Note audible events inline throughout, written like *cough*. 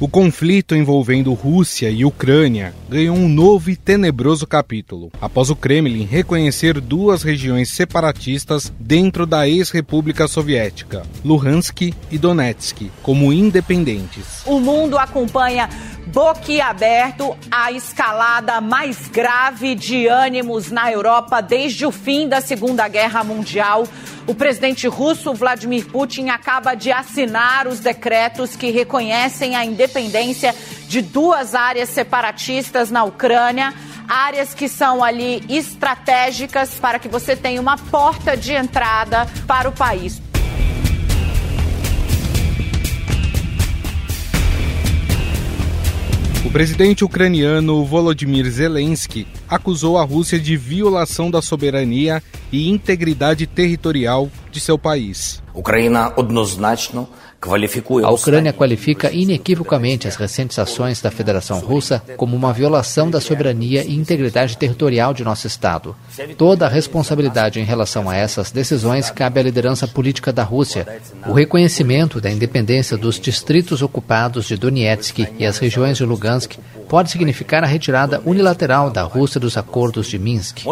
O conflito envolvendo Rússia e Ucrânia ganhou um novo e tenebroso capítulo, após o Kremlin reconhecer duas regiões separatistas dentro da ex-república soviética, Luhansk e Donetsk, como independentes. O mundo acompanha boquiaberto a escalada mais grave de ânimos na Europa desde o fim da Segunda Guerra Mundial. O presidente russo Vladimir Putin acaba de assinar os decretos que reconhecem a independência de duas áreas separatistas na Ucrânia áreas que são ali estratégicas para que você tenha uma porta de entrada para o país. O presidente ucraniano Volodymyr Zelensky acusou a Rússia de violação da soberania e integridade territorial de seu país. Ucrânia однозначно a Ucrânia qualifica inequivocamente as recentes ações da Federação Russa como uma violação da soberania e integridade territorial de nosso Estado. Toda a responsabilidade em relação a essas decisões cabe à liderança política da Rússia. O reconhecimento da independência dos distritos ocupados de Donetsk e as regiões de Lugansk pode significar a retirada unilateral da Rússia dos acordos de Minsk.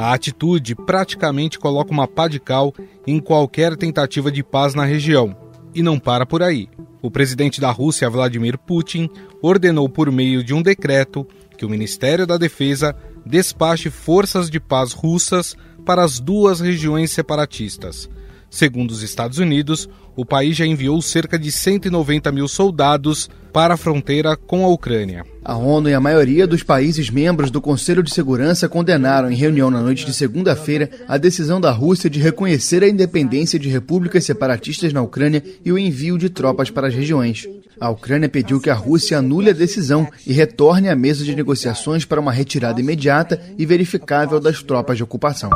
A atitude praticamente coloca uma pá de cal em qualquer tentativa de paz na região. E não para por aí. O presidente da Rússia, Vladimir Putin, ordenou por meio de um decreto que o Ministério da Defesa despache forças de paz russas para as duas regiões separatistas. Segundo os Estados Unidos, o país já enviou cerca de 190 mil soldados para a fronteira com a Ucrânia. A ONU e a maioria dos países membros do Conselho de Segurança condenaram em reunião na noite de segunda-feira a decisão da Rússia de reconhecer a independência de repúblicas separatistas na Ucrânia e o envio de tropas para as regiões. A Ucrânia pediu que a Rússia anule a decisão e retorne à mesa de negociações para uma retirada imediata e verificável das tropas de ocupação.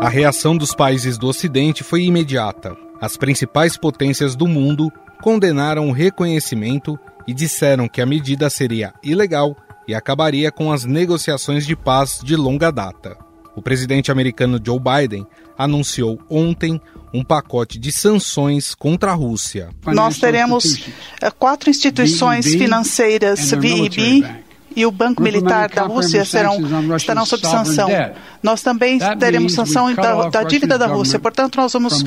A reação dos países do Ocidente foi imediata. As principais potências do mundo condenaram o reconhecimento e disseram que a medida seria ilegal e acabaria com as negociações de paz de longa data. O presidente americano Joe Biden anunciou ontem um pacote de sanções contra a Rússia. Nós teremos eh, quatro instituições financeiras, VEB, e o Banco Militar da Rússia serão, estarão sob sanção. Nós também teremos sanção da, da dívida da Rússia. Portanto, nós vamos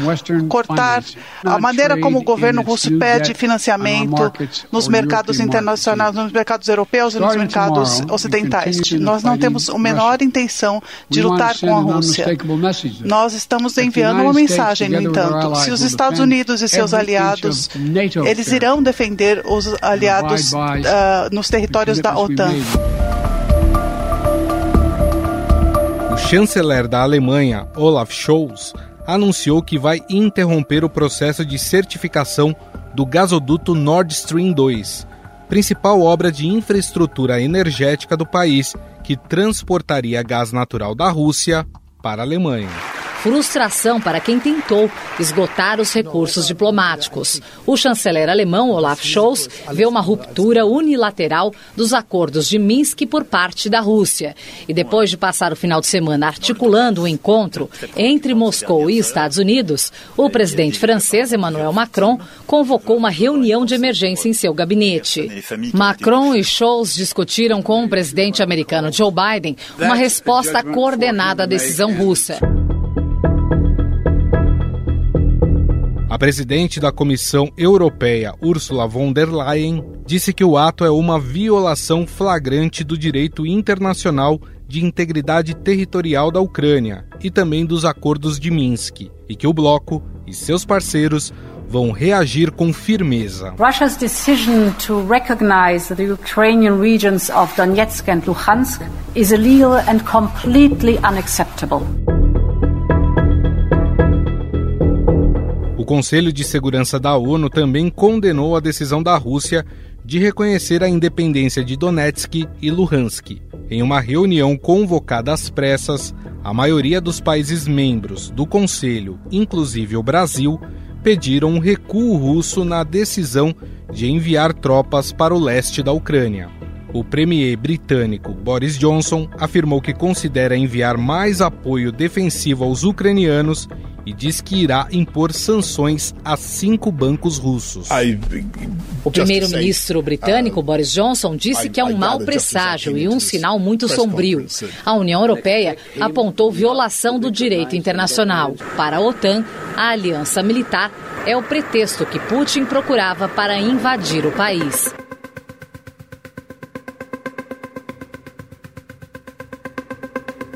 cortar a maneira como o governo russo pede financiamento nos mercados internacionais, nos mercados europeus e nos mercados ocidentais. Nós não temos a menor intenção de lutar com a Rússia. Nós estamos enviando uma mensagem, no entanto. Se os Estados Unidos e seus aliados, eles irão defender os aliados uh, nos territórios da OTAN. O chanceler da Alemanha, Olaf Scholz, anunciou que vai interromper o processo de certificação do gasoduto Nord Stream 2, principal obra de infraestrutura energética do país que transportaria gás natural da Rússia para a Alemanha frustração para quem tentou esgotar os recursos diplomáticos. O chanceler alemão Olaf Scholz vê uma ruptura unilateral dos acordos de Minsk por parte da Rússia. E depois de passar o final de semana articulando um encontro entre Moscou e Estados Unidos, o presidente francês Emmanuel Macron convocou uma reunião de emergência em seu gabinete. Macron e Scholz discutiram com o presidente americano Joe Biden uma resposta coordenada à decisão russa. A presidente da Comissão Europeia, Ursula von der Leyen, disse que o ato é uma violação flagrante do direito internacional de integridade territorial da Ucrânia e também dos acordos de Minsk, e que o bloco e seus parceiros vão reagir com firmeza. Russia's decision to recognize the Ukrainian regions of Donetsk and Luhansk is illegal and completely unacceptable. Conselho de Segurança da ONU também condenou a decisão da Rússia de reconhecer a independência de Donetsk e Luhansk. Em uma reunião convocada às pressas, a maioria dos países membros do Conselho, inclusive o Brasil, pediram um recuo russo na decisão de enviar tropas para o leste da Ucrânia. O premier britânico Boris Johnson afirmou que considera enviar mais apoio defensivo aos ucranianos e diz que irá impor sanções a cinco bancos russos. O primeiro-ministro britânico Boris Johnson disse que é um mau presságio e um sinal muito sombrio. A União Europeia apontou violação do direito internacional. Para a OTAN, a aliança militar é o pretexto que Putin procurava para invadir o país.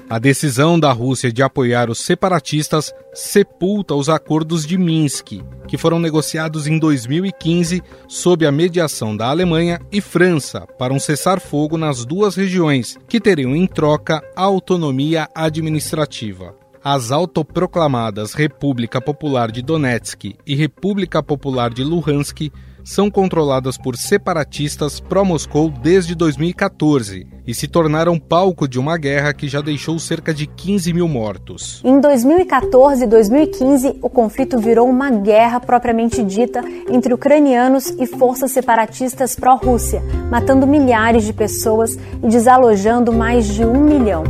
A decisão da Rússia de apoiar os separatistas sepulta os acordos de Minsk, que foram negociados em 2015 sob a mediação da Alemanha e França para um cessar-fogo nas duas regiões, que teriam em troca autonomia administrativa. As autoproclamadas República Popular de Donetsk e República Popular de Luhansk são controladas por separatistas pró-Moscou desde 2014 e se tornaram palco de uma guerra que já deixou cerca de 15 mil mortos. Em 2014 e 2015, o conflito virou uma guerra propriamente dita entre ucranianos e forças separatistas pró-Rússia, matando milhares de pessoas e desalojando mais de um milhão.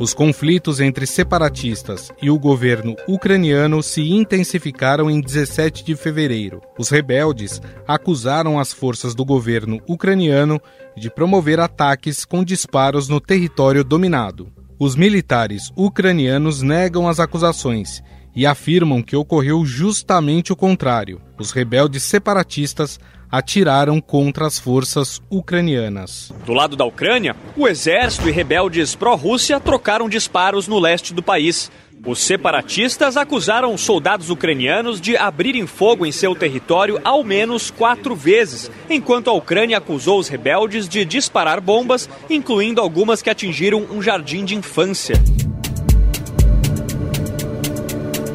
Os conflitos entre separatistas e o governo ucraniano se intensificaram em 17 de fevereiro. Os rebeldes acusaram as forças do governo ucraniano de promover ataques com disparos no território dominado. Os militares ucranianos negam as acusações e afirmam que ocorreu justamente o contrário. Os rebeldes separatistas atiraram contra as forças ucranianas. Do lado da Ucrânia, o exército e rebeldes pró-Rússia trocaram disparos no leste do país. Os separatistas acusaram soldados ucranianos de abrirem fogo em seu território ao menos quatro vezes, enquanto a Ucrânia acusou os rebeldes de disparar bombas, incluindo algumas que atingiram um jardim de infância.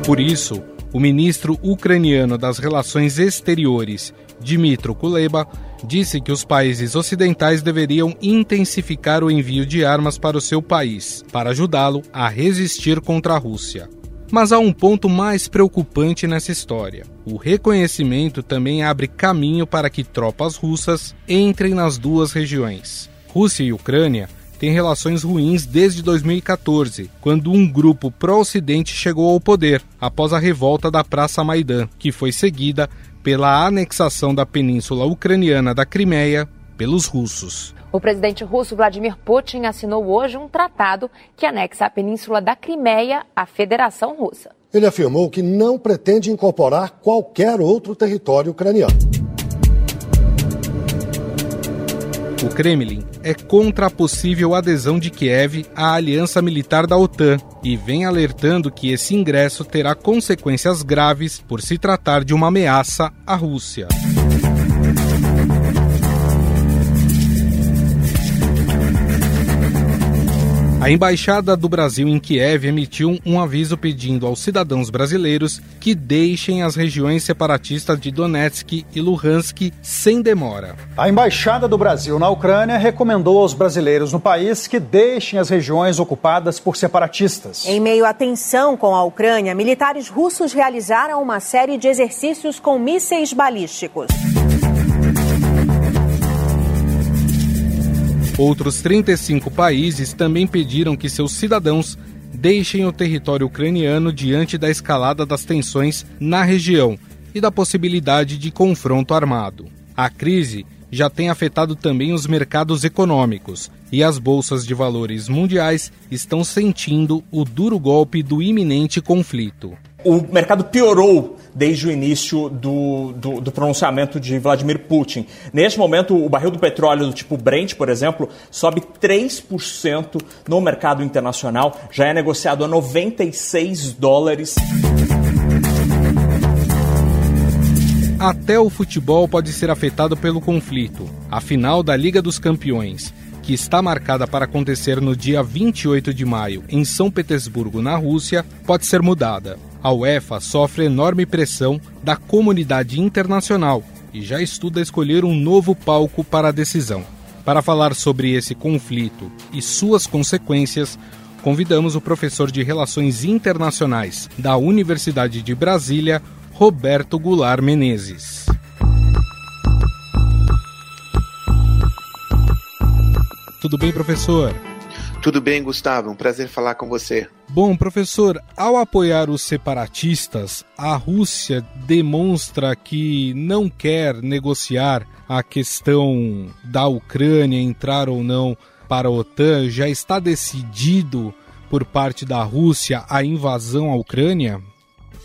Por isso, o ministro ucraniano das Relações Exteriores Dmitro Kuleba, disse que os países ocidentais deveriam intensificar o envio de armas para o seu país, para ajudá-lo a resistir contra a Rússia. Mas há um ponto mais preocupante nessa história. O reconhecimento também abre caminho para que tropas russas entrem nas duas regiões. Rússia e Ucrânia têm relações ruins desde 2014, quando um grupo pró-Ocidente chegou ao poder, após a revolta da Praça Maidan, que foi seguida pela anexação da península ucraniana da Crimeia pelos russos. O presidente russo Vladimir Putin assinou hoje um tratado que anexa a península da Crimeia à Federação Russa. Ele afirmou que não pretende incorporar qualquer outro território ucraniano. O Kremlin é contra a possível adesão de Kiev à aliança militar da OTAN e vem alertando que esse ingresso terá consequências graves por se tratar de uma ameaça à Rússia. A Embaixada do Brasil em Kiev emitiu um aviso pedindo aos cidadãos brasileiros que deixem as regiões separatistas de Donetsk e Luhansk sem demora. A Embaixada do Brasil na Ucrânia recomendou aos brasileiros no país que deixem as regiões ocupadas por separatistas. Em meio à tensão com a Ucrânia, militares russos realizaram uma série de exercícios com mísseis balísticos. Outros 35 países também pediram que seus cidadãos deixem o território ucraniano diante da escalada das tensões na região e da possibilidade de confronto armado. A crise já tem afetado também os mercados econômicos e as bolsas de valores mundiais estão sentindo o duro golpe do iminente conflito o mercado piorou desde o início do, do, do, pronunciamento de Vladimir Putin. Neste momento, o barril do petróleo do tipo Brent, por exemplo, sobe 3% no mercado internacional, já é negociado a 96 dólares. Até o futebol pode ser afetado pelo conflito. A final da Liga dos Campeões que está marcada para acontecer no dia 28 de maio em São Petersburgo, na Rússia, pode ser mudada. A UEFA sofre enorme pressão da comunidade internacional e já estuda escolher um novo palco para a decisão. Para falar sobre esse conflito e suas consequências, convidamos o professor de Relações Internacionais da Universidade de Brasília, Roberto Goulart Menezes. Tudo bem, professor? Tudo bem, Gustavo. Um prazer falar com você. Bom, professor, ao apoiar os separatistas, a Rússia demonstra que não quer negociar a questão da Ucrânia entrar ou não para a OTAN. Já está decidido por parte da Rússia a invasão à Ucrânia?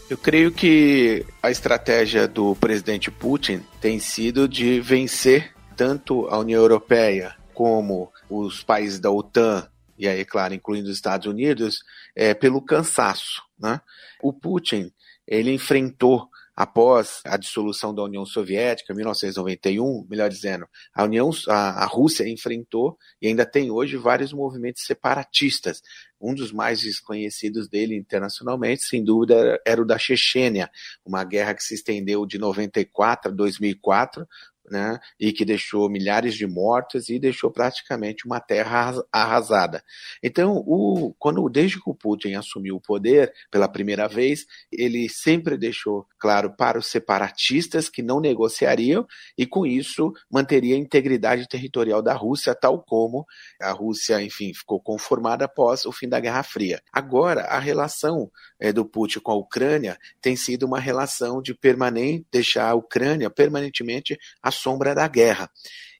Eu creio que a estratégia do presidente Putin tem sido de vencer tanto a União Europeia como os países da OTAN e aí, claro, incluindo os Estados Unidos, é, pelo cansaço. Né? O Putin ele enfrentou após a dissolução da União Soviética, em 1991, melhor dizendo, a União, a, a, Rússia enfrentou e ainda tem hoje vários movimentos separatistas. Um dos mais desconhecidos dele internacionalmente, sem dúvida, era o da Chechênia, uma guerra que se estendeu de 94 a 2004, né, e que deixou milhares de mortos e deixou praticamente uma terra arrasada. Então, o, quando desde que o Putin assumiu o poder pela primeira vez, ele sempre deixou claro para os separatistas que não negociariam e com isso manteria a integridade territorial da Rússia, tal como a Rússia, enfim, ficou conformada após o fim da Guerra Fria. Agora, a relação é, do Putin com a Ucrânia tem sido uma relação de permanente deixar a Ucrânia permanentemente sombra da guerra.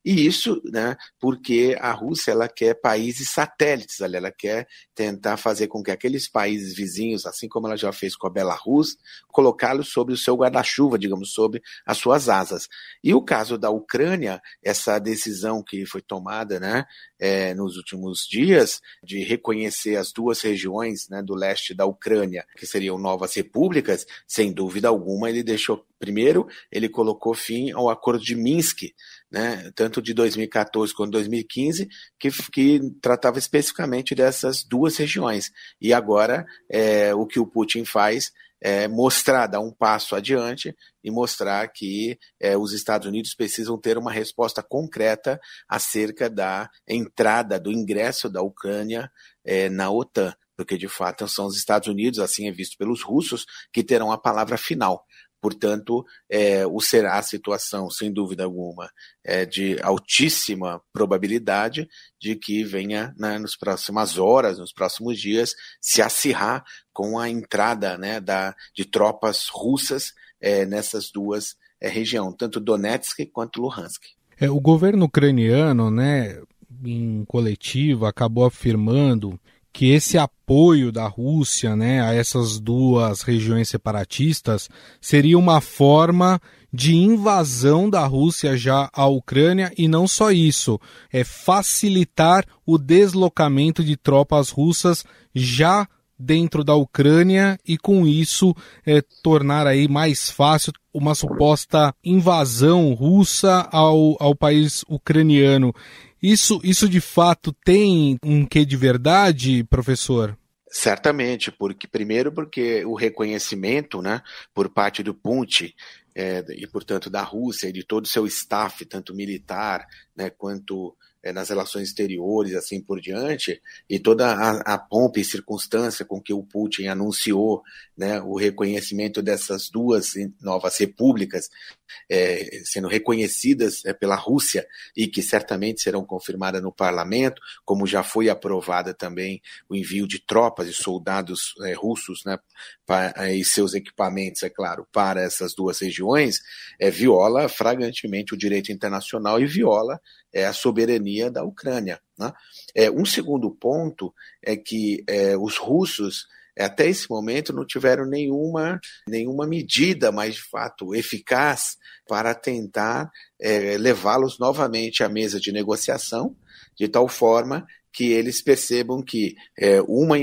E isso, né, porque a Rússia ela quer países satélites, ela quer tentar fazer com que aqueles países vizinhos, assim como ela já fez com a Belarus, colocá-los sobre o seu guarda-chuva, digamos, sobre as suas asas. E o caso da Ucrânia, essa decisão que foi tomada, né, é, nos últimos dias, de reconhecer as duas regiões né, do leste da Ucrânia, que seriam novas repúblicas, sem dúvida alguma, ele deixou Primeiro, ele colocou fim ao Acordo de Minsk, né, tanto de 2014 quanto 2015, que, que tratava especificamente dessas duas regiões. E agora, é, o que o Putin faz é mostrar, dar um passo adiante e mostrar que é, os Estados Unidos precisam ter uma resposta concreta acerca da entrada, do ingresso da Ucrânia é, na OTAN porque de fato são os Estados Unidos, assim é visto pelos russos, que terão a palavra final. Portanto, é, o será a situação, sem dúvida alguma, é de altíssima probabilidade de que venha né, nas próximas horas, nos próximos dias, se acirrar com a entrada né, da, de tropas russas é, nessas duas é, regiões, tanto Donetsk quanto Luhansk. É, o governo ucraniano, né, em coletiva, acabou afirmando que esse apoio da Rússia né, a essas duas regiões separatistas seria uma forma de invasão da Rússia já à Ucrânia e não só isso, é facilitar o deslocamento de tropas russas já dentro da Ucrânia e com isso é, tornar aí mais fácil uma suposta invasão russa ao, ao país ucraniano. Isso, isso de fato tem um quê de verdade, professor? Certamente, porque primeiro porque o reconhecimento, né, por parte do Putin é, e portanto da Rússia e de todo o seu staff, tanto militar, né, quanto é, nas relações exteriores, assim por diante, e toda a, a, pompa e circunstância com que o Putin anunciou né, o reconhecimento dessas duas novas repúblicas é, sendo reconhecidas é, pela Rússia e que certamente serão confirmadas no parlamento, como já foi aprovada também o envio de tropas e soldados é, russos né, para, e seus equipamentos, é claro, para essas duas regiões, é, viola flagrantemente o direito internacional e viola é, a soberania da Ucrânia. Né? É, um segundo ponto é que é, os russos até esse momento não tiveram nenhuma, nenhuma medida mais de fato eficaz para tentar é, levá-los novamente à mesa de negociação, de tal forma que eles percebam que é, uma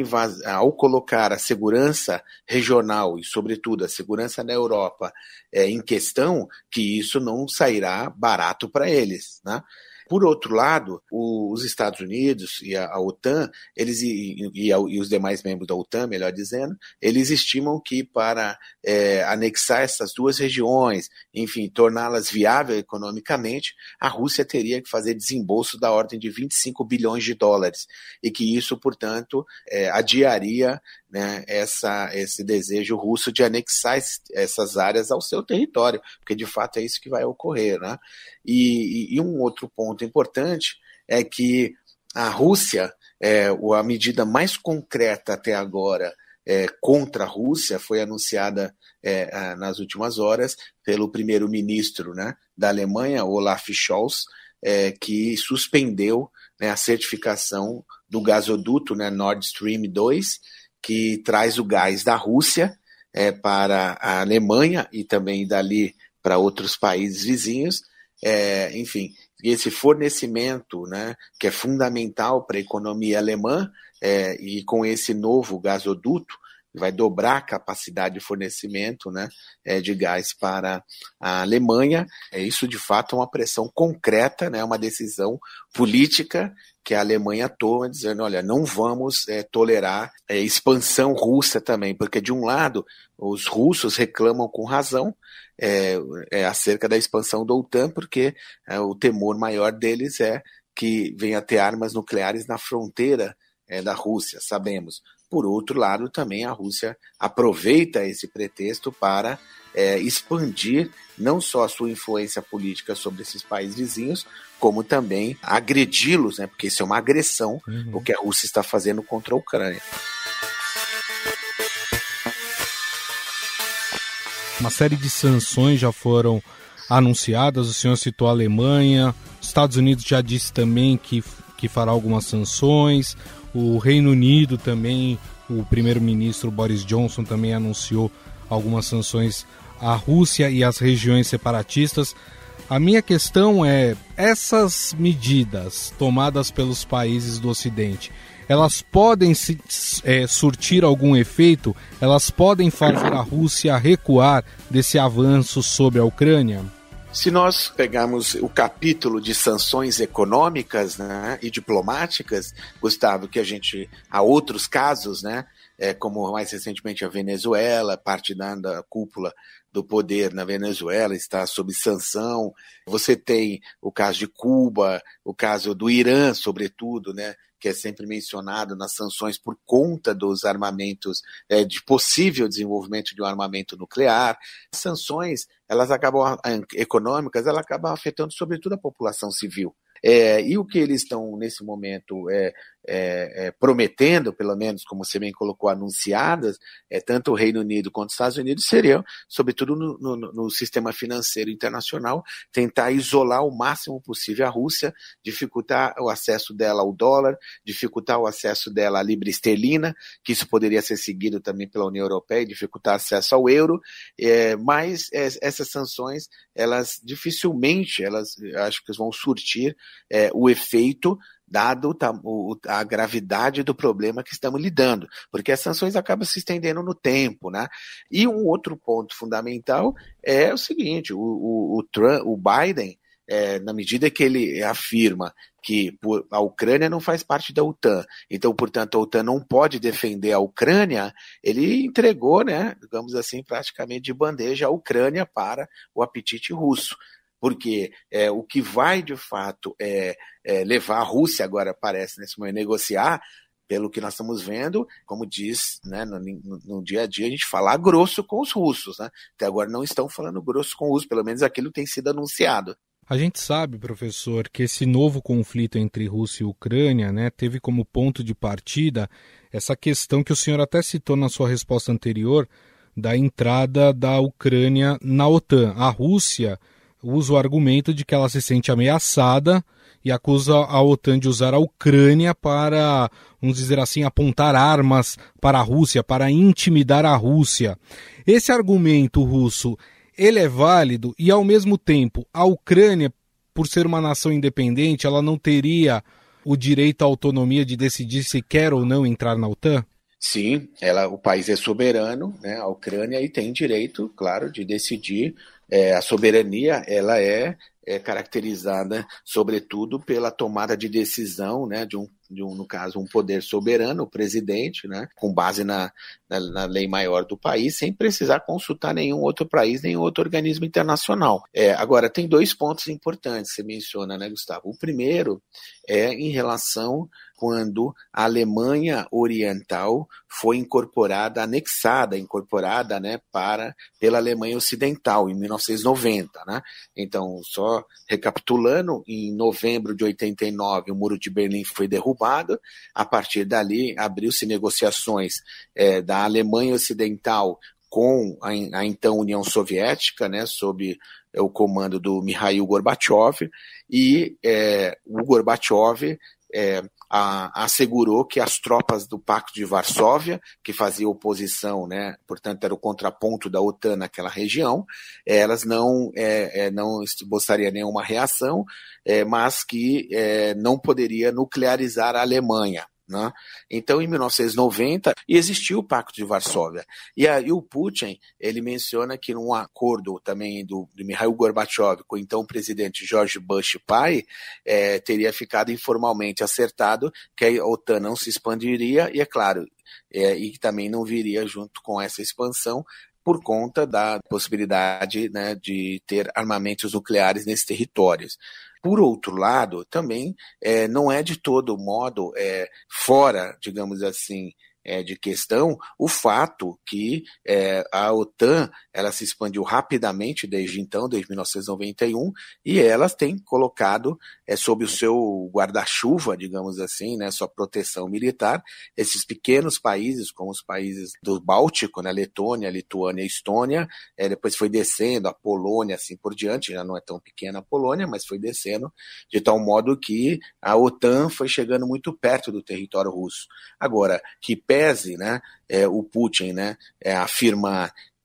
ao colocar a segurança regional e, sobretudo, a segurança na Europa é, em questão, que isso não sairá barato para eles. Né? Por outro lado, os Estados Unidos e a, a OTAN, eles e, e, e, os demais membros da OTAN, melhor dizendo, eles estimam que para é, anexar essas duas regiões, enfim, torná-las viáveis economicamente, a Rússia teria que fazer desembolso da ordem de 25 bilhões de dólares. E que isso, portanto, é, adiaria né, essa, esse desejo russo de anexar essas áreas ao seu território, porque de fato é isso que vai ocorrer. Né? E, e, e um outro ponto importante é que a Rússia, é, a medida mais concreta até agora é, contra a Rússia foi anunciada é, nas últimas horas pelo primeiro-ministro né, da Alemanha, Olaf Scholz, é, que suspendeu né, a certificação do gasoduto né, Nord Stream 2, que traz o gás da Rússia é, para a Alemanha e também dali para outros países vizinhos. É, enfim, esse fornecimento, né, que é fundamental para a economia alemã, é, e com esse novo gasoduto, vai dobrar a capacidade de fornecimento né, é, de gás para a Alemanha. É isso, de fato, é uma pressão concreta, né, uma decisão política que a Alemanha toma, dizendo: olha, não vamos é, tolerar é, expansão russa também, porque, de um lado, os russos reclamam com razão é, é acerca da expansão da OTAN, porque é, o temor maior deles é que venha ter armas nucleares na fronteira da Rússia, sabemos. Por outro lado, também a Rússia aproveita esse pretexto para é, expandir não só a sua influência política sobre esses países vizinhos, como também agredi-los, né? porque isso é uma agressão uhum. o que a Rússia está fazendo contra a Ucrânia. Uma série de sanções já foram anunciadas, o senhor citou a Alemanha, os Estados Unidos já disse também que, que fará algumas sanções, o Reino Unido também, o primeiro-ministro Boris Johnson também anunciou algumas sanções à Rússia e às regiões separatistas. A minha questão é: essas medidas tomadas pelos países do Ocidente, elas podem se, é, surtir algum efeito? Elas podem fazer a Rússia recuar desse avanço sobre a Ucrânia? Se nós pegarmos o capítulo de sanções econômicas né, e diplomáticas, Gustavo, que a gente há outros casos, né, é, como mais recentemente a Venezuela, parte da, da cúpula do poder na Venezuela está sob sanção. Você tem o caso de Cuba, o caso do Irã, sobretudo, né, que é sempre mencionado nas sanções por conta dos armamentos, é, de possível desenvolvimento de um armamento nuclear. Sanções, elas acabam, econômicas, elas acabam afetando sobretudo a população civil. É, e o que eles estão nesse momento é, é, é, prometendo, pelo menos como você bem colocou, anunciadas, é, tanto o Reino Unido quanto os Estados Unidos seriam, sobretudo no, no, no, sistema financeiro internacional, tentar isolar o máximo possível a Rússia, dificultar o acesso dela ao dólar, dificultar o acesso dela à libra esterlina, que isso poderia ser seguido também pela União Europeia, dificultar acesso ao euro, é, mas é, essas sanções, elas dificilmente, elas acho que vão surtir é, o efeito dado a gravidade do problema que estamos lidando, porque as sanções acabam se estendendo no tempo, né? E um outro ponto fundamental é o seguinte: o, o, o, Trump, o Biden, é, na medida que ele afirma que a Ucrânia não faz parte da OTAN, então, portanto, a OTAN não pode defender a Ucrânia, ele entregou, né, digamos assim, praticamente de bandeja a Ucrânia para o apetite russo porque é, o que vai de fato é, é, levar a Rússia agora parece nesse momento negociar pelo que nós estamos vendo, como diz né, no, no, no, dia a dia, a gente falar grosso com os russos. Né? Até agora não estão falando grosso com os russos, pelo menos aquilo tem sido anunciado. A gente sabe, professor, que esse novo conflito entre Rússia e Ucrânia né, teve como ponto de partida essa questão que o senhor até citou na sua resposta anterior da entrada da Ucrânia na OTAN. A Rússia usa o argumento de que ela se sente ameaçada e acusa a OTAN de usar a Ucrânia para, vamos dizer assim, apontar armas para a Rússia, para intimidar a Rússia. Esse argumento russo, ele é válido e, ao mesmo tempo, a Ucrânia, por ser uma nação independente, ela não teria o direito à autonomia de decidir se quer ou não entrar na OTAN? Sim, ela, o país é soberano, né, a Ucrânia, e tem direito, claro, de decidir é, a soberania ela é, é, caracterizada, sobretudo, pela tomada de decisão né, de um de um, no caso, um poder soberano, o presidente, né, com base na, na, na, lei maior do país, sem precisar consultar nenhum outro país, nenhum outro organismo internacional. É, agora, tem dois pontos importantes que você menciona, né, Gustavo? O primeiro é em relação quando a Alemanha Oriental foi incorporada, anexada, incorporada, né, para pela Alemanha Ocidental em 1990, né? Então, só recapitulando, em novembro de 89 o Muro de Berlim foi derrubado. A partir dali abriu-se negociações é, da Alemanha Ocidental com a, a, então União Soviética, né, sob o comando do Mikhail Gorbachev, e é, o Gorbachev é, a, assegurou que as tropas do Pacto de Varsóvia, que fazia oposição, né, portanto era o contraponto da OTAN naquela região, elas não, é, é, não esboçaria nenhuma reação, é, mas que é, não poderia nuclearizar a Alemanha. Né? Então, em 1990, existiu o Pacto de Varsóvia. E aí o Putin, ele menciona que num acordo também do, do Mikhail Gorbachev com o então presidente George Bush pai, é, teria ficado informalmente acertado que a OTAN não se expandiria e, é claro, é, e também não viria junto com essa expansão por conta da possibilidade né, de ter armamentos nucleares nesses territórios. Por outro lado, também é, não é de todo modo é, fora, digamos assim, é, de questão o fato que é, a OTAN ela se expandiu rapidamente desde então, desde 1991, e ela tem colocado é, sob o seu guarda-chuva, digamos assim, né, sua proteção militar, esses pequenos países, como os países do Báltico, né, Letônia, Lituânia Estônia, é, depois foi descendo a Polônia, assim por diante, já não é tão pequena a Polônia, mas foi descendo, de tal modo que a OTAN foi chegando muito perto do território russo. Agora, que pese né, é, o Putin né, é,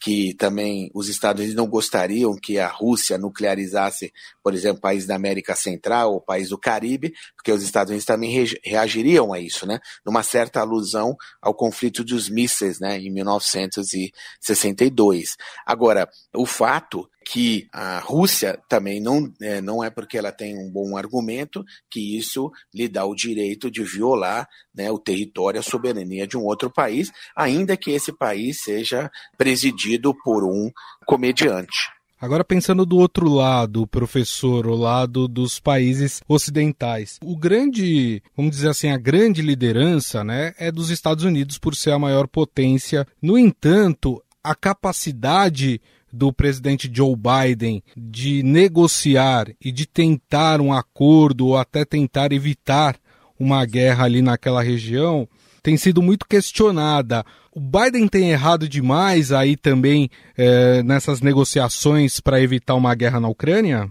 que também os Estados Unidos não gostariam que a Rússia nuclearizasse, por exemplo, país da América Central ou país do Caribe, porque os Estados Unidos também reagiriam a isso, né? Numa certa alusão ao conflito dos mísseis, né, em 1962. Agora, o fato que a Rússia também não é, não é porque ela tem um bom argumento que isso lhe dá o direito de violar né, o território, a soberania de um outro país, ainda que esse país seja presidido por um comediante. Agora pensando do outro lado, professor, o lado dos países ocidentais. O grande, vamos dizer assim, a grande liderança, né, é dos Estados Unidos por ser a maior potência. No entanto, a capacidade do presidente Joe Biden de negociar e de tentar um acordo ou até tentar evitar uma guerra ali naquela região tem sido muito questionada. O Biden tem errado demais aí também é, nessas negociações para evitar uma guerra na Ucrânia?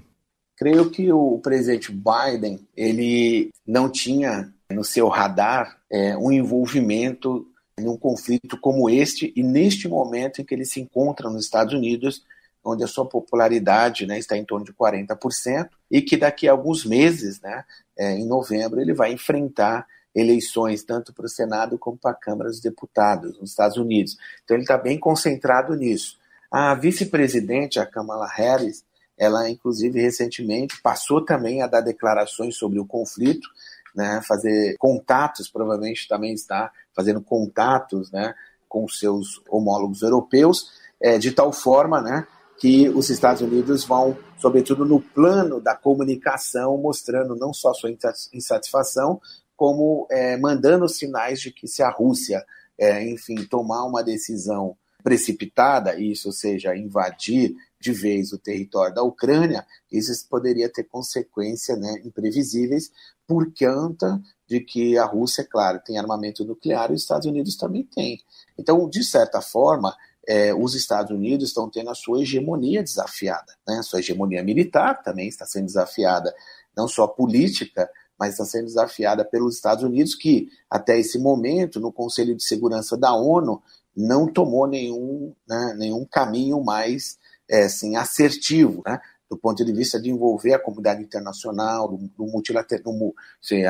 Creio que o presidente Biden ele não tinha no seu radar é, um envolvimento em um conflito como este e neste momento em que ele se encontra nos Estados Unidos, onde a sua popularidade né, está em torno de 40%, e que daqui a alguns meses, né, é, em novembro, ele vai enfrentar eleições tanto para o Senado como para a Câmara dos Deputados nos Estados Unidos. Então ele está bem concentrado nisso. A vice-presidente, a Kamala Harris, ela inclusive recentemente passou também a dar declarações sobre o conflito, né, fazer contatos, provavelmente também está fazendo contatos né, com seus homólogos europeus, é, de tal forma né, que os Estados Unidos vão, sobretudo no plano da comunicação, mostrando não só sua insatisfação, como é, mandando sinais de que se a Rússia, é, enfim, tomar uma decisão precipitada, isso seja, invadir de vez o território da Ucrânia, isso poderia ter consequências né, imprevisíveis por conta de que a Rússia, claro, tem armamento nuclear e os Estados Unidos também têm. Então, de certa forma, é, os Estados Unidos estão tendo a sua hegemonia desafiada. Né? A sua hegemonia militar também está sendo desafiada, não só política, mas está sendo desafiada pelos Estados Unidos, que até esse momento, no Conselho de Segurança da ONU, não tomou nenhum, né, nenhum caminho mais é, assim, assertivo. Né? do ponto de vista de envolver a comunidade internacional, do, do multilateral,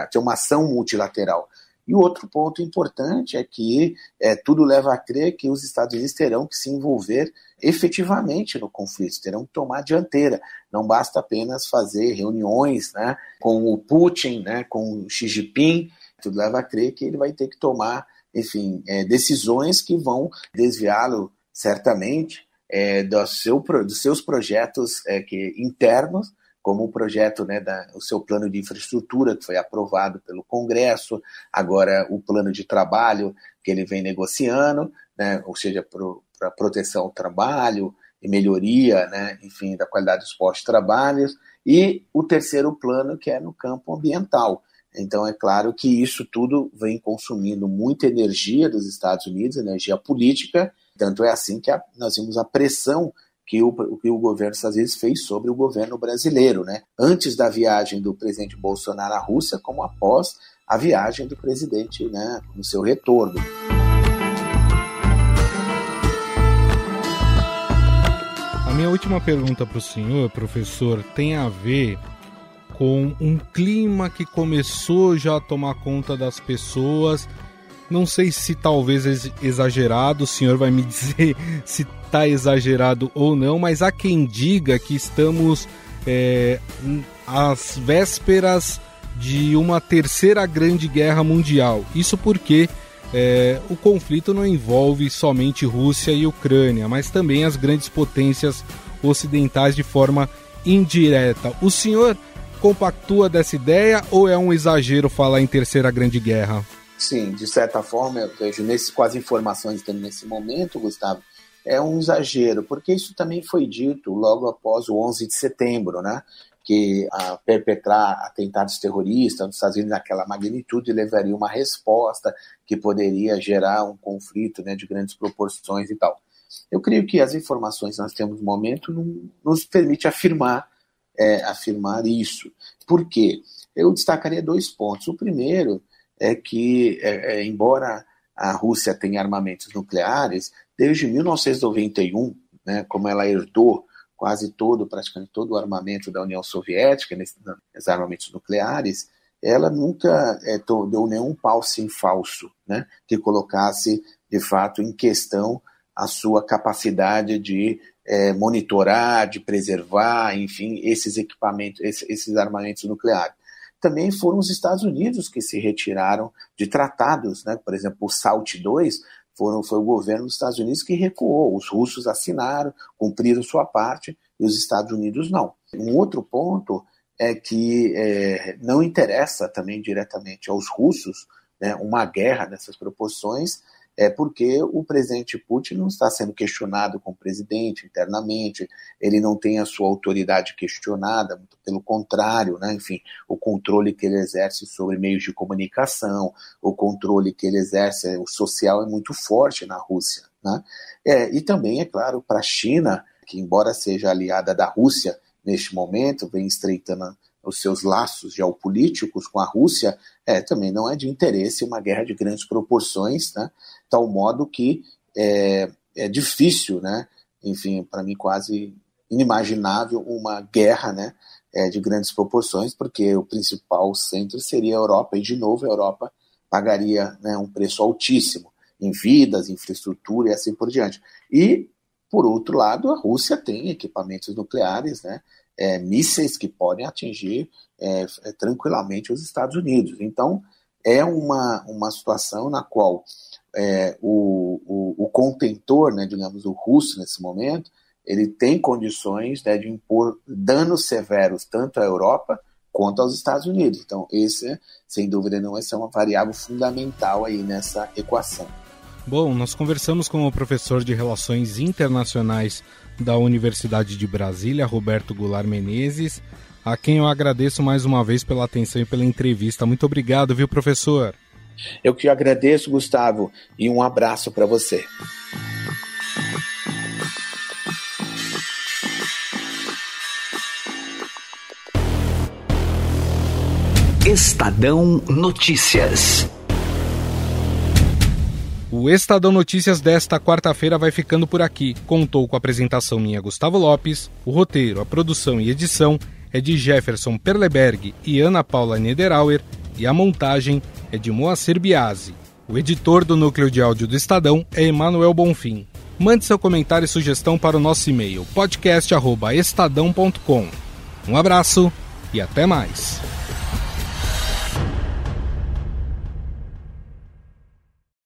ter uma ação multilateral. E o outro ponto importante é que é, tudo leva a crer que os Estados Unidos terão que se envolver efetivamente no conflito, terão que tomar dianteira. Não basta apenas fazer reuniões né, com o Putin, né, com o Xi Jinping, Tudo leva a crer que ele vai ter que tomar, enfim, é, decisões que vão desviá-lo certamente é, do seu, dos seus projetos é, que, internos, como o projeto, né, da, o seu plano de infraestrutura que foi aprovado pelo Congresso, agora o plano de trabalho que ele vem negociando, né, ou seja, para proteção ao trabalho e melhoria, né, enfim, da qualidade dos postos de trabalho, e o terceiro plano que é no campo ambiental. Então é claro que isso tudo vem consumindo muita energia dos Estados Unidos, energia política, tanto é assim que a, nós vimos a pressão que o, que o governo dos Estados Unidos fez sobre o governo brasileiro, né? antes da viagem do presidente Bolsonaro à Rússia, como após a viagem do presidente né, no seu retorno. Minha última pergunta para o senhor, professor, tem a ver com um clima que começou já a tomar conta das pessoas não sei se talvez exagerado, o senhor vai me *laughs* dizer se está exagerado ou não, mas há quem diga que estamos é, às vésperas de uma terceira grande guerra mundial. Isso porque é, o conflito não envolve somente Rússia e Ucrânia, mas também as grandes potências ocidentais de forma indireta. O senhor compactua dessa ideia ou é um exagero falar em terceira grande guerra? Sim, de certa forma, eu vejo nesse, com as informações que nesse momento, Gustavo, é um exagero, porque isso também foi dito logo após o 11 de setembro, né? que a perpetrar atentados terroristas nos Estados Unidos naquela magnitude levaria uma resposta que poderia gerar um conflito né, de grandes proporções e tal. Eu creio que as informações que nós temos no momento não nos permite afirmar, é, afirmar isso. Por quê? Eu destacaria dois pontos. O primeiro é que, é, é, embora a Rússia tenha armamentos nucleares, desde 1991, né, como ela herdou quase todo, praticamente todo o armamento da União Soviética, nesses armamentos nucleares, ela nunca é, deu nenhum passo em falso, né, que colocasse, de fato, em questão a sua capacidade de é, monitorar, de preservar, enfim, esses equipamentos, esses, esses armamentos nucleares também foram os Estados Unidos que se retiraram de tratados, né? por exemplo, o SALT II foram, foi o governo dos Estados Unidos que recuou, os russos assinaram, cumpriram sua parte e os Estados Unidos não. Um outro ponto é que é, não interessa também diretamente aos russos né, uma guerra dessas proporções, é porque o presidente Putin não está sendo questionado como presidente internamente, ele não tem a sua autoridade questionada, pelo contrário, né? enfim, o controle que ele exerce sobre meios de comunicação, o controle que ele exerce, o social é muito forte na Rússia. Né? É, e também, é claro, para a China, que embora seja aliada da Rússia neste momento, vem estreitando os seus laços geopolíticos com a Rússia, é, também não é de interesse uma guerra de grandes proporções, né? Tal modo que é, é difícil, né? enfim, para mim quase inimaginável uma guerra né? É, de grandes proporções, porque o principal centro seria a Europa, e de novo a Europa pagaria né, um preço altíssimo em vidas, infraestrutura e assim por diante. E, por outro lado, a Rússia tem equipamentos nucleares, né? é, mísseis que podem atingir é, é, tranquilamente os Estados Unidos. Então, é uma, uma situação na qual é, o, o, o, contentor, né, digamos, o russo nesse momento, ele tem condições né, de impor danos severos tanto à Europa quanto aos Estados Unidos. Então, esse, sem dúvida não, é uma variável fundamental aí nessa equação. Bom, nós conversamos com o professor de Relações Internacionais da Universidade de Brasília, Roberto Goulart Menezes, a quem eu agradeço mais uma vez pela atenção e pela entrevista. Muito obrigado, viu, professor? Eu que agradeço, Gustavo, e um abraço para você. Estadão Notícias. O Estadão Notícias desta quarta-feira vai ficando por aqui. Contou com a apresentação minha Gustavo Lopes, o roteiro, a produção e edição é de Jefferson Perleberg e Ana Paula Niederauer e a montagem é de Moacir Biasi. O editor do núcleo de áudio do Estadão é Emanuel Bonfim. Mande seu comentário e sugestão para o nosso e-mail podcast@estadão.com. Um abraço e até mais.